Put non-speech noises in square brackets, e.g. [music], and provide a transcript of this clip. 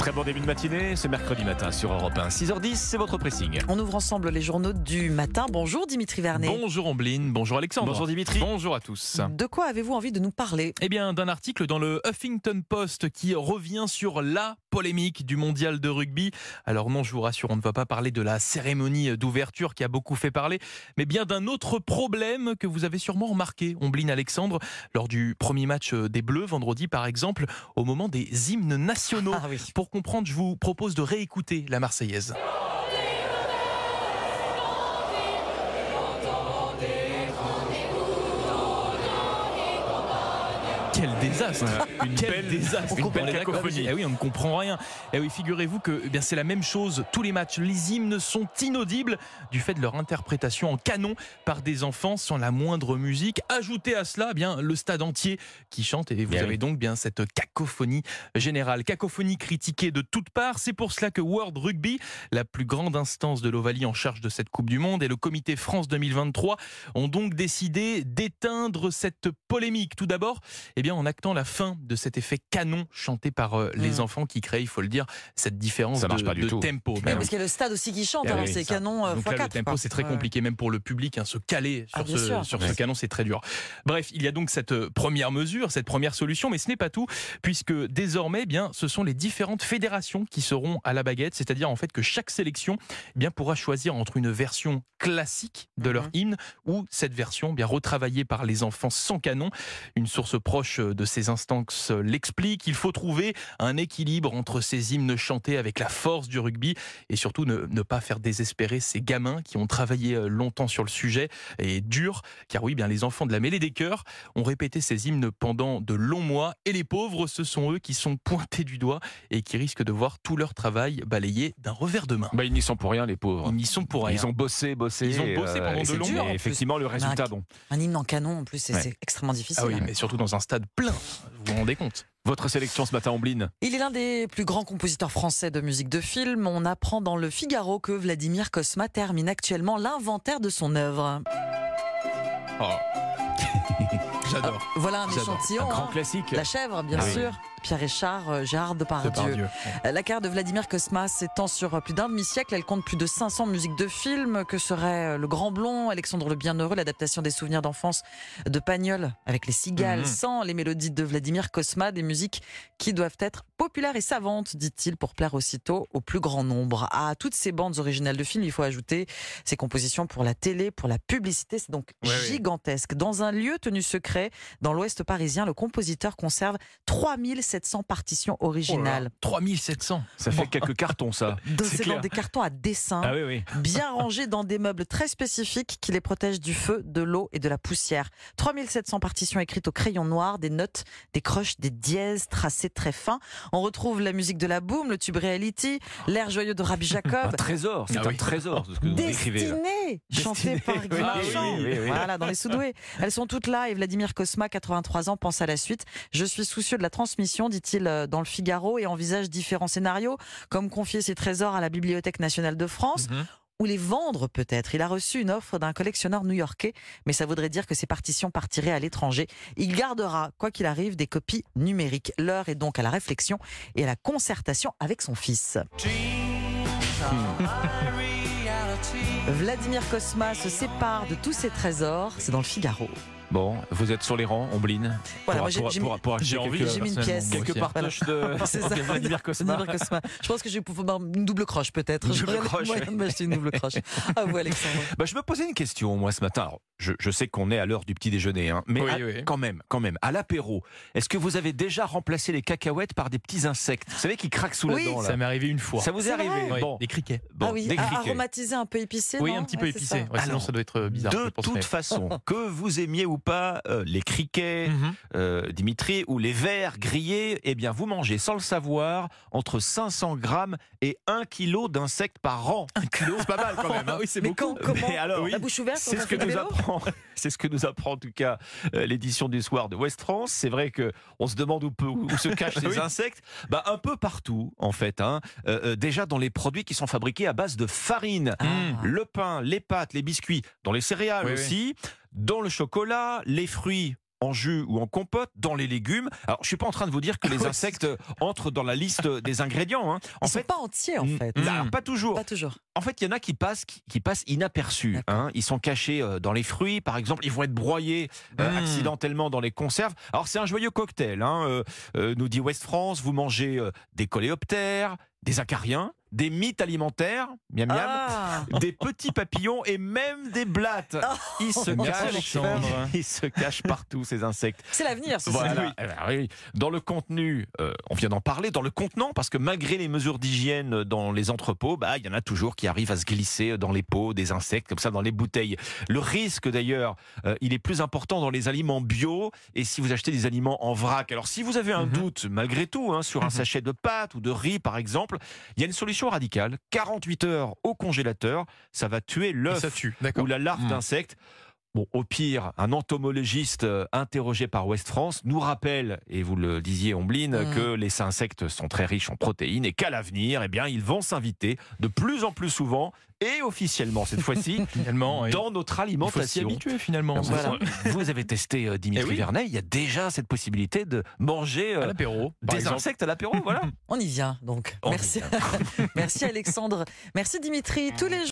Très bon début de matinée, c'est mercredi matin sur Europe 1. 6h10, c'est votre pressing. On ouvre ensemble les journaux du matin. Bonjour Dimitri Vernet. Bonjour Ombline, bonjour Alexandre. Bonjour Dimitri. Bonjour à tous. De quoi avez-vous envie de nous parler? Eh bien, d'un article dans le Huffington Post qui revient sur la polémique du mondial de rugby. Alors non, je vous rassure, on ne va pas parler de la cérémonie d'ouverture qui a beaucoup fait parler, mais bien d'un autre problème que vous avez sûrement remarqué, Ombline Alexandre, lors du premier match des Bleus vendredi par exemple, au moment des hymnes nationaux. Ah oui. Comprendre, je vous propose de réécouter la Marseillaise. Quel désastre [laughs] Une Quel belle- désastre une belle cacophonie. Eh oui, on ne comprend rien. Eh oui, figurez-vous que eh bien c'est la même chose. Tous les matchs, les hymnes sont inaudibles du fait de leur interprétation en canon par des enfants sans la moindre musique. Ajoutez à cela, eh bien le stade entier qui chante et vous Bien avez oui. donc bien cette cacophonie générale, cacophonie critiquée de toutes parts. C'est pour cela que World Rugby, la plus grande instance de l'Ovalie en charge de cette Coupe du Monde, et le Comité France 2023 ont donc décidé d'éteindre cette polémique. Tout d'abord, eh bien, en actant la fin de cet effet canon chanté par euh, les Mm. enfants qui créent, il faut le dire, cette différence Ça marche de, pas du de tout. tempo. Oui, Ben Parce qu'il y a le stade aussi qui chante, Eh alors oui, c'est ça. canon euh, Donc x4. là, le tempo, c'est très Ouais. compliqué, même pour le public, hein, se caler Ah, sur, ce, sûr. sur Ouais. ce canon, c'est très dur. Bref, il y a donc cette euh, première mesure, cette première solution, mais ce n'est pas tout, puisque désormais, eh bien, ce sont les différentes fédérations qui seront à la baguette, c'est-à-dire en fait que chaque sélection eh bien, pourra choisir entre une version classique de leur Mhm. hymne ou cette version eh bien retravaillée par les enfants sans canon. Une source proche de ces instances l'explique. Il faut trouver un équilibre entre ces hymnes chantés avec la force du rugby et surtout ne, ne pas faire désespérer ces gamins qui ont travaillé euh, longtemps sur le sujet et dur, car oui, bien les enfants de la mêlée des cœurs ont répété ces hymnes pendant de longs mois et les pauvres, ce sont eux qui sont pointés du doigt et qui risquent de voir tout leur travail balayé d'un revers de main. Bah, ils n'y sont pour rien, les pauvres. Ils n'y sont pour rien. Ils ont bossé, bossé. Ils ont bossé pendant et de longs mois. effectivement, le résultat, un- bon. Un hymne en canon, en plus, c'est Ouais. extrêmement difficile. Ah oui, hein. mais surtout dans un stade plein, vous vous rendez compte Votre sélection ce matin, Ombline Il est l'un des plus grands compositeurs français de musique de film. On apprend dans le Figaro que Vladimir Kosma termine actuellement l'inventaire de son œuvre. [laughs] J'adore. Voilà un échantillon. Un grand hein. classique. La chèvre, bien Ah oui. Pierre Richard, euh, Gérard Depardieu. Depardieu. Euh, La carrière de Vladimir Kosma s'étend sur euh, plus d'un demi-siècle. Elle compte plus de 500 musiques de films, que serait Le Grand Blond, Alexandre le Bienheureux, l'adaptation des souvenirs d'enfance de Pagnol avec les cigales, Mhm. sans les mélodies de Vladimir Kosma, des musiques qui doivent être populaires et savantes, dit-il, pour plaire aussitôt au plus grand nombre. À toutes ces bandes originales de films, il faut ajouter ses compositions pour la télé, pour la publicité. C'est donc Ouais, gigantesque. Dans un lieu tenu secret, dans l'ouest parisien, le compositeur conserve 3700 partitions Oh originales. 3700. Ça fait quelques cartons, ça. [laughs] Dans- C'est dans des cartons à dessin, Ah oui, oui. bien [laughs] rangés dans des meubles très spécifiques qui les protègent du feu, de l'eau et de la poussière. 3700 partitions écrites au crayon noir, des notes, des croches, des dièses tracées très fins. On retrouve la musique de la boom, le tube reality, l'air joyeux de Rabbi Un Jacob. trésor, c'est Ah un oui. trésor, ce que vous. Destinée, Destinée, par Guy oui, Marchand. oui, oui, oui. Voilà, dans les Soudoués. Elles sont toutes là et Vladimir Kosma, 83 ans, pense à la suite. Je suis soucieux de la transmission, dit-il euh, dans le Figaro, et envisage différents scénarios, comme confier ses trésors à la Bibliothèque nationale de France. Mhm. Ou les vendre peut-être. Il a reçu une offre d'un collectionneur new-yorkais, mais ça voudrait dire que ses partitions partiraient à l'étranger. Il gardera, quoi qu'il arrive, des copies numériques. L'heure est donc à la réflexion et à la concertation avec son fils. Vladimir Kosma se sépare de tous ses trésors. C'est dans le Figaro. Bon, vous êtes sur les rangs, Ombline Voilà, pour, moi, j'ai- pour- pour- J'ai envie, quelques, j'ai mis une pièce. moi quelques partoches de, C'est ça. Vladimir Cosma. Kosma. Je pense que je vais pouvoir une double croche peut-être. Une Je double croche, m'acheter une double croche. À vous Alexandre. Bah, je me posais une question, moi, ce matin. Alors, je, je sais qu'on est à l'heure du petit déjeuner, hein, mais Oui, à- oui. quand même, quand même, à l'apéro, est-ce que vous avez déjà remplacé les cacahuètes par des petits insectes? Vous savez qui craquent sous Oui, la dent, là Ça m'est arrivé une fois. Ça vous est C'est arrivé? Bon, Des criquets. bon, ah oui, des criquets. aromatisé un peu épicé. Oui, un petit peu épicé. sinon, Alors, ça doit être bizarre. je de toute façon, que vous aimiez ou pas euh, les criquets, Mhm. euh, Dimitri, ou les vers grillés, eh bien, vous mangez sans le savoir entre 500 grammes et 1 kg d'insectes par an. Un kilo, c'est pas mal quand même. hein. [laughs] Oui, c'est Mais beaucoup. quand, comment Mais alors, La bouche ouverte C'est ce que nous apprend, [laughs] c'est ce que nous apprend en tout cas euh, l'édition du soir de West France. C'est vrai que on se demande où, peut- où se [laughs] cachent ces Oui. insectes. Bah un peu partout en fait. Hein. Euh, euh, déjà dans les produits qui sont fabriqués à base de farine, Ah. le pain, les pâtes, les biscuits, dans les céréales Oui, oui. Dans le chocolat, les fruits. en jus ou en compote, dans les légumes. Alors, je suis pas en train de vous dire que les insectes entrent dans la liste des ingrédients. hein. En Ils sont pas entiers en mm, fait. mm, alors, pas toujours. Pas toujours. En fait, il y en a qui passent, qui, qui passent inaperçus. Hein. Ils sont cachés euh, dans les fruits, par exemple. Ils vont être broyés euh, Mm. accidentellement dans les conserves. Alors, c'est un joyeux cocktail. hein. Euh, euh, nous dit West France, vous mangez euh, des coléoptères, des acariens, des mythes alimentaires, miam miam, Ah des petits papillons et même des blattes. Ils se cachent, ils se cachent partout ces insectes. C'est l'avenir, ce Voilà. Eh ben oui. Dans le contenu, euh, on vient d'en parler, dans le contenant, parce que malgré les mesures d'hygiène dans les entrepôts, bah, il y en a toujours qui arrivent à se glisser dans les pots des insectes, comme ça dans les bouteilles. Le risque d'ailleurs, euh, il est plus important dans les aliments bio et si vous achetez des aliments en vrac. Alors si vous avez un Mhm. doute, malgré tout, hein, sur un Mhm. sachet de pâtes ou de riz par exemple, il y a une solution radicale. 48 heures au congélateur, ça va tuer l'œuf ou la larve Mm. d'insecte. Bon, au pire, un entomologiste euh, interrogé par West France nous rappelle, et vous le disiez, Ombline, Mm. que les insectes sont très riches en protéines et qu'à l'avenir, eh bien, ils vont s'inviter de plus en plus souvent et officiellement cette fois-ci [laughs] Finalement, oui. dans notre il faut s'y alimentation. habituer finalement. Vous, Voilà. vous avez testé euh, Dimitri Eh oui. Vernet, il y a déjà cette possibilité de manger À euh, l'apéro, des exemple. insectes à l'apéro, voilà. [laughs] On y vient donc. On Merci. [laughs] Merci Alexandre. Merci Dimitri. Tous les